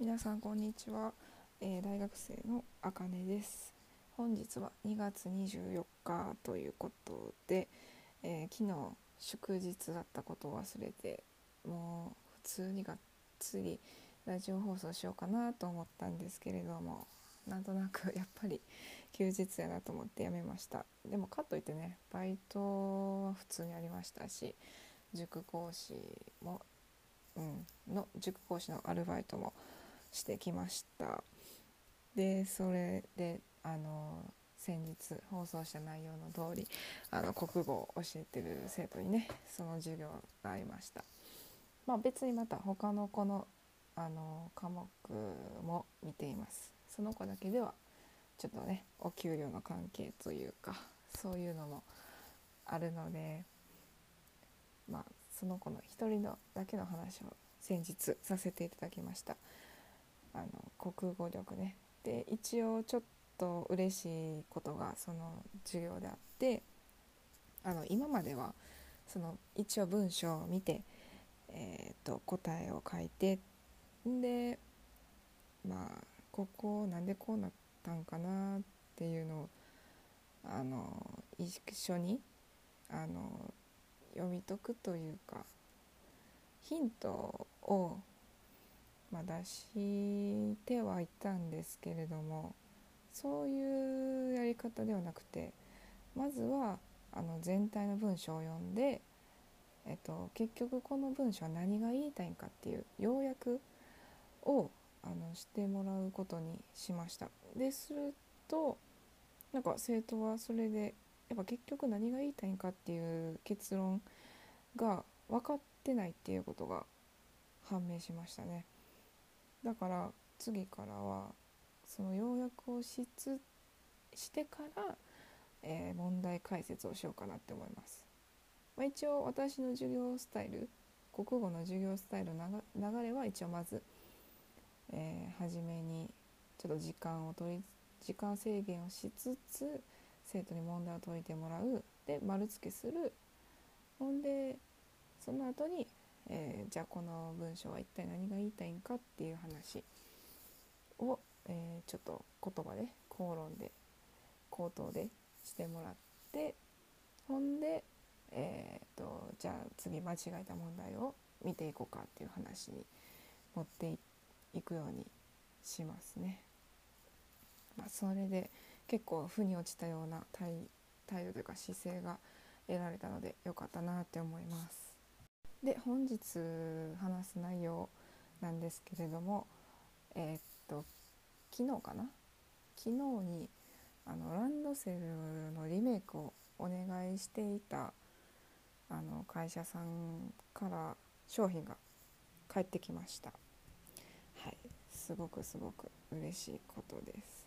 皆さんこんにちは、えー、大学生のあかねです。本日は2月24日ということで、えー、昨日祝日だったことを忘れてもう普通にがっつりラジオ放送しようかなと思ったんですけれどもなんとなく やっぱり休日やなと思ってやめました。でもかといってねバイトは普通にありましたし塾講師もうん、の塾講師のアルバイトもしてきました。でそれであの先日放送した内容の通りあの国語を教えてる生徒にねその授業がありました。まあ別にまた他の子のあの科目も見ています。その子だけではちょっとねお給料の関係というかそういうのもあるのでまあその子の一人のだけの話を先日させていただきました。あの国語力ねで一応ちょっと嬉しいことがその授業であってあの今まではその一応文章を見て、えーと、答えを書いてでまあここなんでこうなったんかなっていうのをあの一緒にあの読み解くというかヒントを、まあ、出してはいたんですけれどもそういうやり方ではなくてまずはあの全体の文章を読んで、えっと、結局この文章は何が言いたいんかっていう要約をあのしてもらうことにしました。でするとなんか生徒はそれでやっぱ結局何が言いたいんかっていう結論が分かってないっていうことが判明しましたねだから次からはその要約をしつしてから、えー、問題解説をしようかなって思います、まあ、一応私の授業スタイル国語の授業スタイルの流れは一応まず、えー、初めにちょっと時間を取り時間制限をしつつ生徒に問題を解いてもらう。で丸付けする。ほんでその後に、えー、じゃあこの文章は一体何が言いたいんかっていう話を、えー、ちょっと言葉で口論で口頭でしてもらってほんで、えーと、じゃあ次間違えた問題を見ていこうかっていう話に持っていくようにしますね。まあ、それで結構負に落ちたような態度というか姿勢が得られたので良かったなって思います。で本日話す内容なんですけれどもえー、っと昨日かな？昨日にあのランドセルのリメイクをお願いしていたあの会社さんから商品が返ってきました。はい。すごくすごく嬉しいことです。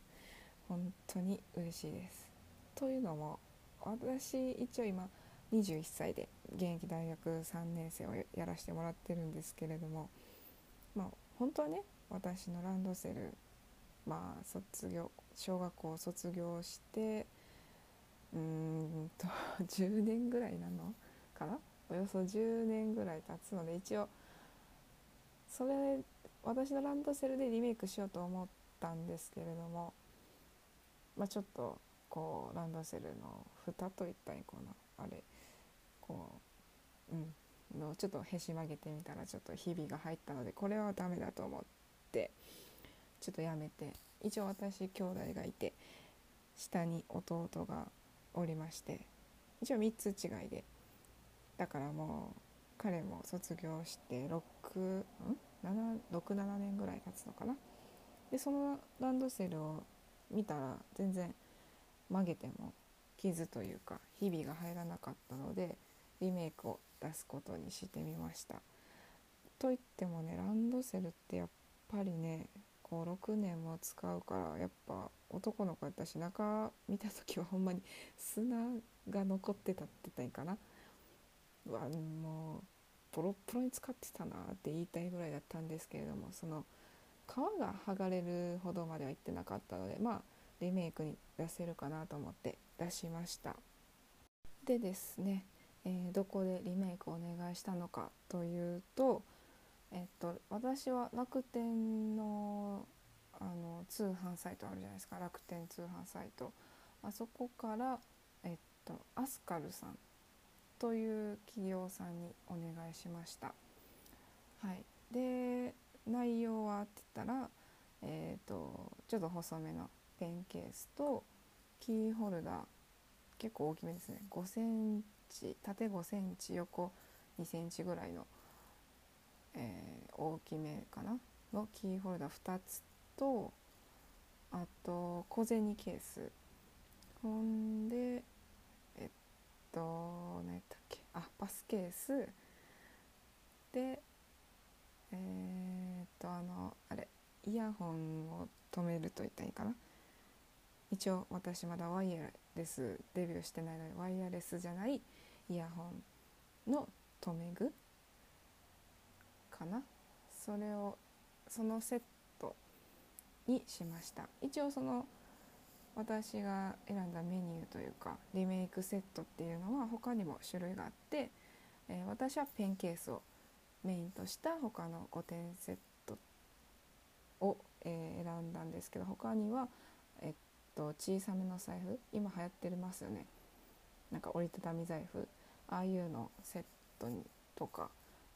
本当に嬉しいです。というのも私一応今21歳で現役大学3年生をやらせてもらってるんですけれどもまあ本当はね私のランドセルまあ卒業小学校を卒業してうーんと 10年ぐらいなのかな？およそ10年ぐらい経つので一応それ私のランドセルでリメイクしようと思ったんですけれどもまあちょっとこうランドセルの蓋といったらいいかな。あれこううんのちょっとへし曲げてみたらちょっとひびが入ったのでこれはダメだと思ってちょっとやめて一応私兄弟がいて下に弟がおりまして一応3つ違いでだからもう彼も卒業して67年ぐらい経つのかな。でそのランドセルを見たら全然曲げても傷というかひびが入らなかったのでリメイクを出すことにしてみました。といってもねランドセルってやっぱりねこう6年も使うからやっぱ男の子やったし中見た時はほんまに砂が残ってたって言ったらいいかなうわもうボロッボロに使ってたなって言いたいぐらいだったんですけれどもその皮が剥がれるほどまではいってなかったのでまあリメイクに出せるかなと思って出しましたでですねえー、どこでリメイクをお願いしたのかというとえっと、私は楽天のあの通販サイトあるじゃないですか。楽天通販サイト。あそこから、えっと、アスカルさんという企業さんにお願いしました。はい、で内容はって言ったら、えーと、ちょっと細めのペンケースとキーホルダー結構大きめですね。5センチ縦5センチ横2センチぐらいの、えー、大きめかな？のキーホルダー2つとあと小銭ケース。ほんでえっと何やったっけ？あパスケース。でえー、っとあのあれイヤホンを止めると言ったらいいかな？一応私まだワイヤレスデビューしてないのでワイヤレスじゃないイヤホンの留め具かな？それをそのセットにしました。一応その私が選んだメニューというかリメイクセットっていうのは他にも種類があって、えー、私はペンケースをメインとした他の5点セットを、えー、選んだんですけど他には、と、小さめの財布？今流行ってますよね。なんか折りたたみ財布？ああいうのセットにとか。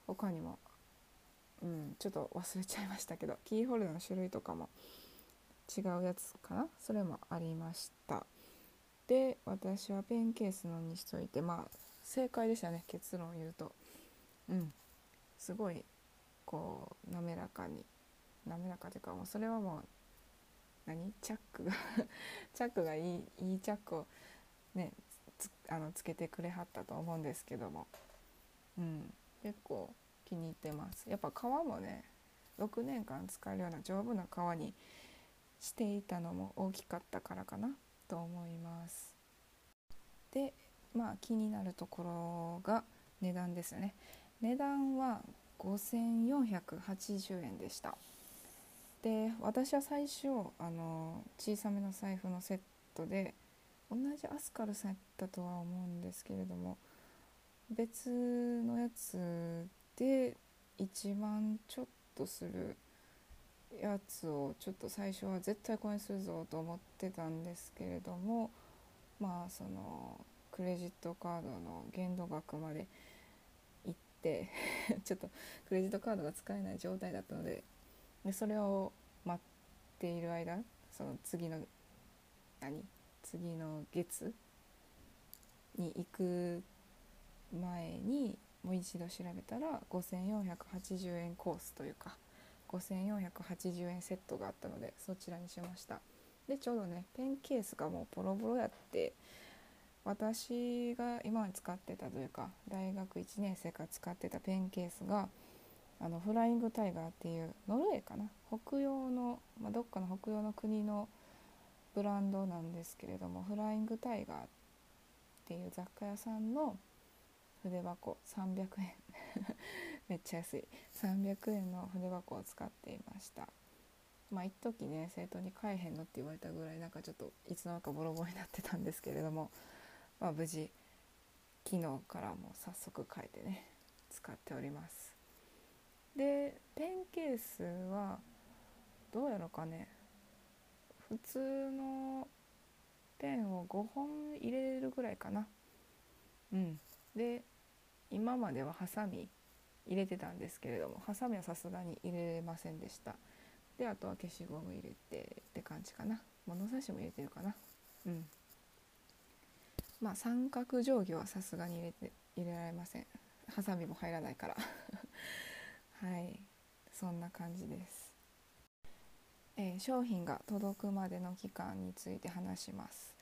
他にも、うん、ちょっと忘れちゃいましたけど。キーホルダーの種類とかも。違うやつかな？それもありました。で私はペンケースのにしといて。まあ正解でしたね。結論を言うと。うん。すごいこう滑らかに。滑らかというかもうそれはもう何？チャック。が チャックがいいいいチャックをねつあのつけてくれはったと思うんですけども、うん、結構気に入ってます。やっぱ皮もね6年間使えるような丈夫な皮にしていたのも大きかったからかなと思います。でまあ気になるところが値段ですよね。値段は5480円でした。で私は最初あの小さめの財布のセットで同じアスカルさんやったとは思うんですけれども別のやつで1万ちょっとするやつをちょっと最初は絶対これするぞと思ってたんですけれどもまあそのクレジットカードの限度額までて ちょっとクレジットカードが使えない状態だったのででそれを待っている間その次の何？次の月に行く前にもう一度調べたら5480円コースというか5480円セットがあったのでそちらにしました。でちょうどねペンケースがもうボロボロやって私が今まで使ってたというか大学1年生から使ってたペンケースがあのフライングタイガーっていうノルウェーかな？北洋の、まあ、どっかの北洋の国のブランドなんですけれどもフライングタイガーっていう雑貨屋さんの筆箱300円。めっちゃ安い。300円の筆箱を使っていました。まあ一時ね生徒に買えへんのって言われたぐらいなんかちょっといつの間にかボロボロになってたんですけれどもまあ、無事昨日からも早速変えてね使っております。でペンケースはどうやろかね。普通のペンを5本入れるぐらいかな。うん。で今まではハサミ入れてたんですけれどもハサミはさすがに入れれませんでした。であとは消しゴム入れてって感じかな。物差しも入れてるかな。うん。まあ三角定規はさすがに入れて入れられません。ハサミも入らないから。はい。そんな感じです、えー、商品が届くまでの期間について話します。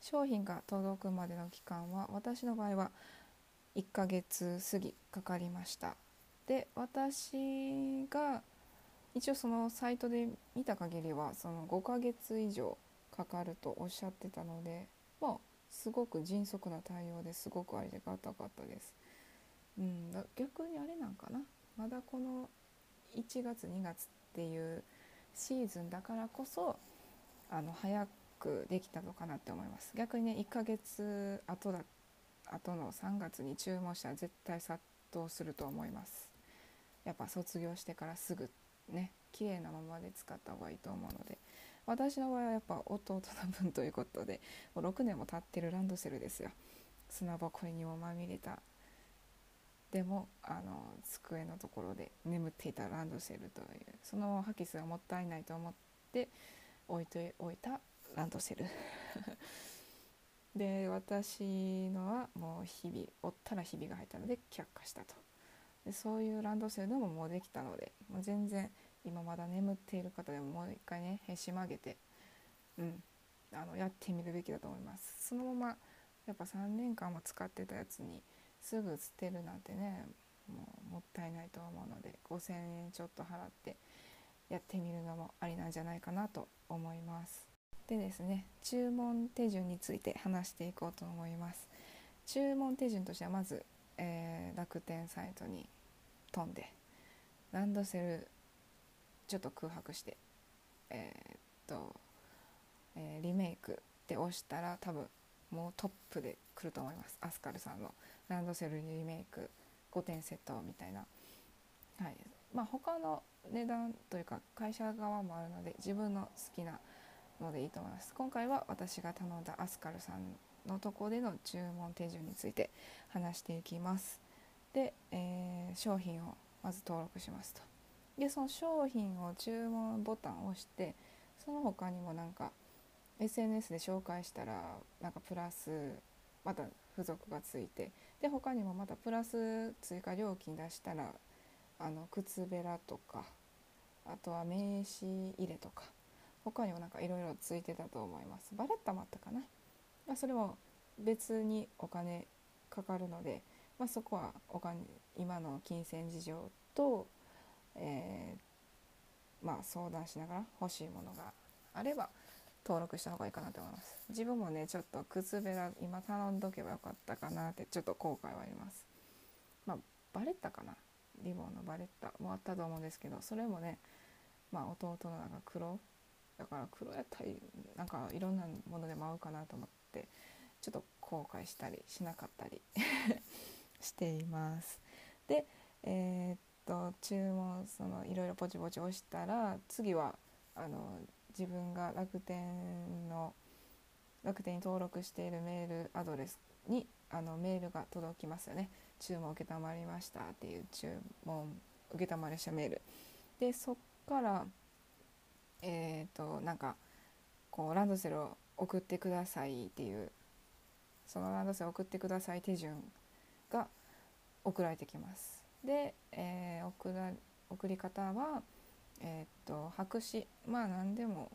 商品が届くまでの期間は私の場合は1ヶ月過ぎかかりました。で私が一応そのサイトで見た限りはその5ヶ月以上かかるとおっしゃってたのでもうすごく迅速な対応ですごくありがたかったです。うん、逆にあれなんかな？まだこの1月2月っていうシーズンだからこそあの早くできたのかなって思います。逆にね1ヶ月後だ後の3月に注文したら絶対殺到すると思います。やっぱ卒業してからすぐね綺麗なままで使った方がいいと思うので。私の場合はやっぱ弟の分ということでもう6年も経ってるランドセルですよ。砂ぼこりにもまみれたでもあの机のところで眠っていたランドセルというその破棄数がもったいないと思って置いておいたランドセル。で私のはもう日々折ったらひびが入ったので却下したと。でそういうランドセルでももうできたのでもう全然今まだ眠っている方でももう一回ねへし曲げて、うん、あのやってみるべきだと思います。そのままやっぱ3年間も使ってたやつにすぐ捨てるなんてねもうもったいないと思うので5,000円ちょっと払ってやってみるのもありなんじゃないかなと思います。でですね注文手順について話していこうと思います。注文手順としてはまず、えー、楽天サイトに飛んでランドセルちょっと空白してえー、っと、えー、リメイクで押したら多分もうトップで来ると思いますアスカルさんのランドセルリメイク5点セットみたいな。はい。まあ他の値段というか会社側もあるので自分の好きなのでいいと思います。今回は私が頼んだアスカルさんのとこでの注文手順について話していきます。で、えー、商品をまず登録しますと。でその商品を注文ボタンを押してその他にもなんか SNS で紹介したらなんかプラスまた付属がついてで他にもまたプラス追加料金出したらあの靴べらとかあとは名刺入れとか他にもなんかいろいろついてたと思います。バレッタもあったかな、まあ、それも別にお金かかるので、まあ、そこはお金今の金銭事情と、えー、まあ、相談しながら欲しいものがあれば登録した方がいいかなと思います。自分もねちょっと靴べら今頼んどけばよかったかなってちょっと後悔はあります。まあバレッタかな。リボンのバレッタもあったと思うんですけどそれもねまあ弟のなんか黒だから黒やったりなんかいろんなものでも合うかなと思ってちょっと後悔したりしなかったり しています。でえー、っと注文そのいろいろポチポチ押したら次はあの自分が楽天の楽天に登録しているメールアドレスにあのメールが届きますよね。注文承りましたっていう注文承りしたメール。でそっからえっ、ー、となんかこうランドセルを送ってくださいっていうそのランドセルを送ってください手順が送られてきます。で、えー、送ら送り方はえっ、と白紙まあ何でも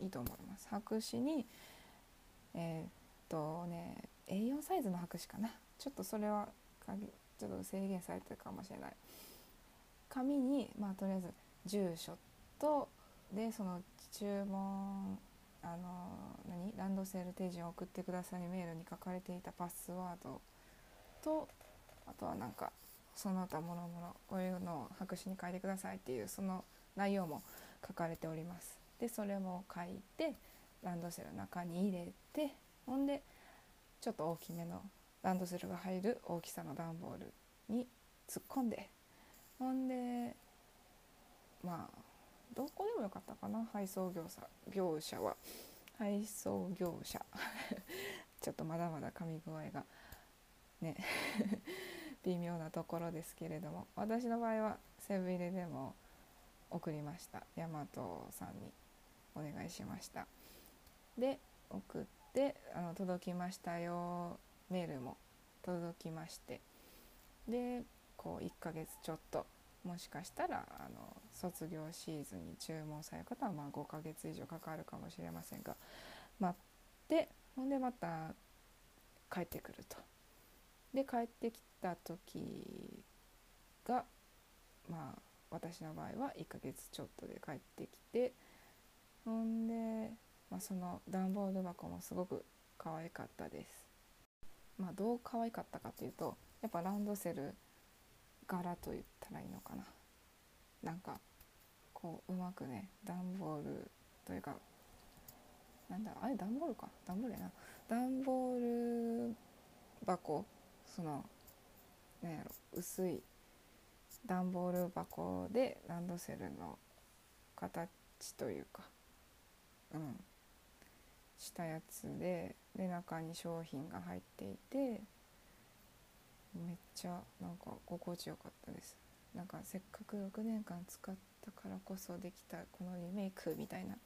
いいと思います。白紙にえっ、とね A4 サイズの白紙かな。ちょっとそれはちょっと制限されてるかもしれない。紙にまあとりあえず住所とでその注文あの何ランドセル手順を送ってくださいメールに書かれていたパスワードとあとはなんかその他もろもろこういうのを白紙に書いてくださいっていうその内容も書かれております。でそれも書いてランドセルの中に入れてほんでちょっと大きめのランドセルが入る大きさの段ボールに突っ込んでほんでまあどこでもよかったかな配送業者業者は。配送業者。ちょっとまだまだ噛み具合がね 微妙なところですけれども私の場合はセブン入れでも送りました。大和さんにお願いしました。で送ってあの届きましたよ。メールも届きまして。でこう1ヶ月ちょっと。もしかしたらあの卒業シーズンに注文される方はま5ヶ月以上かかるかもしれませんが。待ってほんでまた帰ってくると。で帰ってきた時がまあ私の場合は1ヶ月ちょっとで帰ってきてほんで、まあ、その段ボール箱もすごく可愛かったです。まあ、どう可愛かったかというとやっぱランドセル柄と言ったらいいのかな。なんかこううまくね段ボールというかなんだあれ段ボールか？段ボールやな。段ボール箱そのなんやろ薄い段ボール箱でランドセルの形というかうんしたやつでで中に商品が入っていてめっちゃなんか心地よかったです。なんかせっかく6年間使ったからこそできたこのリメイクみたいな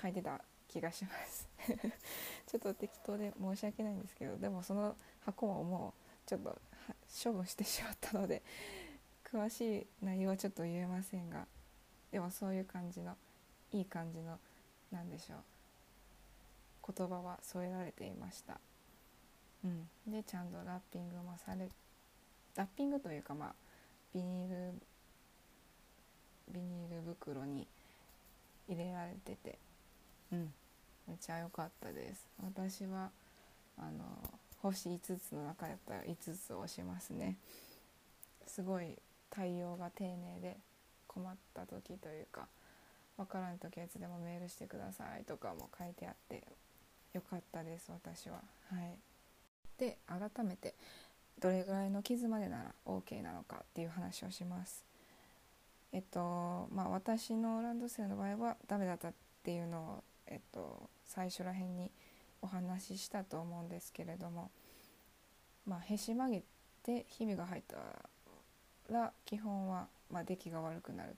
書いてた気がします。ちょっと適当で申し訳ないんですけどでもその箱ももうちょっと処分してしまったので詳しい内容はちょっと言えませんがでもそういう感じのいい感じの何でしょう。言葉は添えられていました、うん、でちゃんとラッピングもされラッピングというかまあビニールビニール袋に入れられてて。うん。めっちゃ良かったです。私はあの星5つの中やったら5つ押しますね。すごい対応が丁寧で困った時というか分からん時はいつでもメールしてくださいとかも書いてあってよかったです私は。はい。で改めてどれぐらいの傷までなら OK なのかっていう話をします。えっとまあ私のランドセルの場合はダメだったっていうのをえっと最初らへんにお話ししたと思うんですけれどもまあへし曲げてひびが入ったら基本は、まあ、出来が悪くなる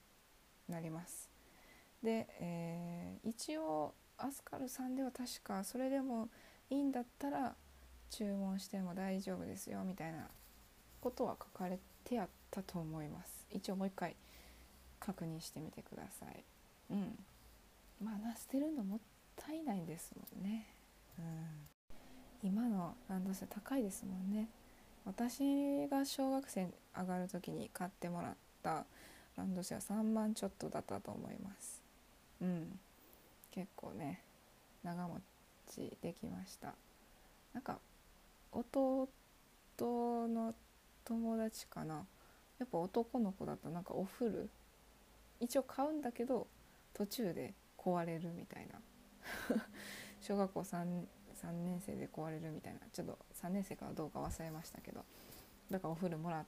なります。で、えー、一応アスカルさんでは確かそれでもいいんだったら注文しても大丈夫ですよみたいなことは書かれてやったと思います。一応もう一回確認してみてください。うん。まあな捨てるのもったいないんですもんね。うん。今のランドセル高いですもんね。私が小学生上がる時に買ってもらったランドセルは3万ちょっとだったと思います。うん。結構ね長持ちできました。なんか弟の友達かな。やっぱ男の子だとなんかお風呂一応買うんだけど途中で壊れるみたいな。小学校 3, 3年生で壊れるみたいな。ちょっと3年生かどうか忘れましたけど。だからお風呂もらっ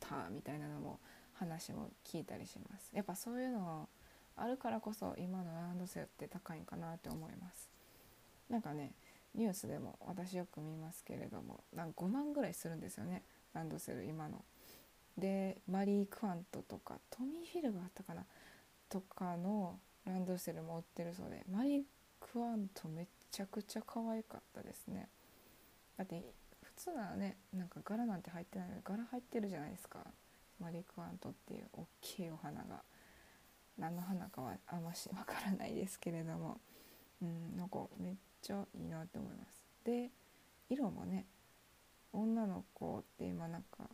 たみたいなのも話も聞いたりします。やっぱそういうのあるからこそ今のランドセルって高いんかなって思います。なんかねニュースでも私よく見ますけれどもなんか5万ぐらいするんですよねランドセル今の。でマリー・クワントとかトミー・フィルがあったかなとかのランドセルも売ってるそうでマリー・クワントめちゃくちゃ可愛かったですね。だって普通なねなんか柄なんて入ってないのに柄入ってるじゃないですか。マリ・クワントっていう大きいお花が。何の花かはあんましわからないですけれども。うんなんかめっちゃいいなって思います。で色もね女の子って今なんか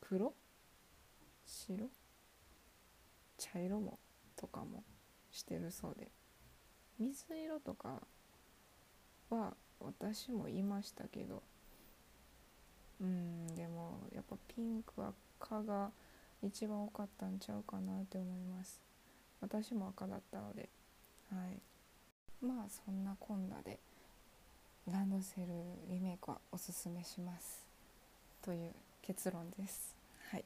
黒？白？茶色もとかもしてるそうで。水色とかは私も言いましたけど。うんでもやっぱピンクは赤が一番多かったんちゃうかなって思います。私も赤だったので。はい。まあそんなこんなでランドセルリメイクはおすすめします。という結論です。はい。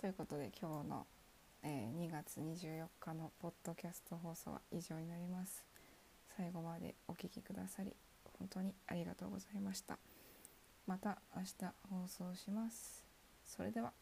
ということで今日の、えー、2月24日のポッドキャスト放送は以上になります。最後までお聴きくださり本当にありがとうございました。また明日放送します。それでは。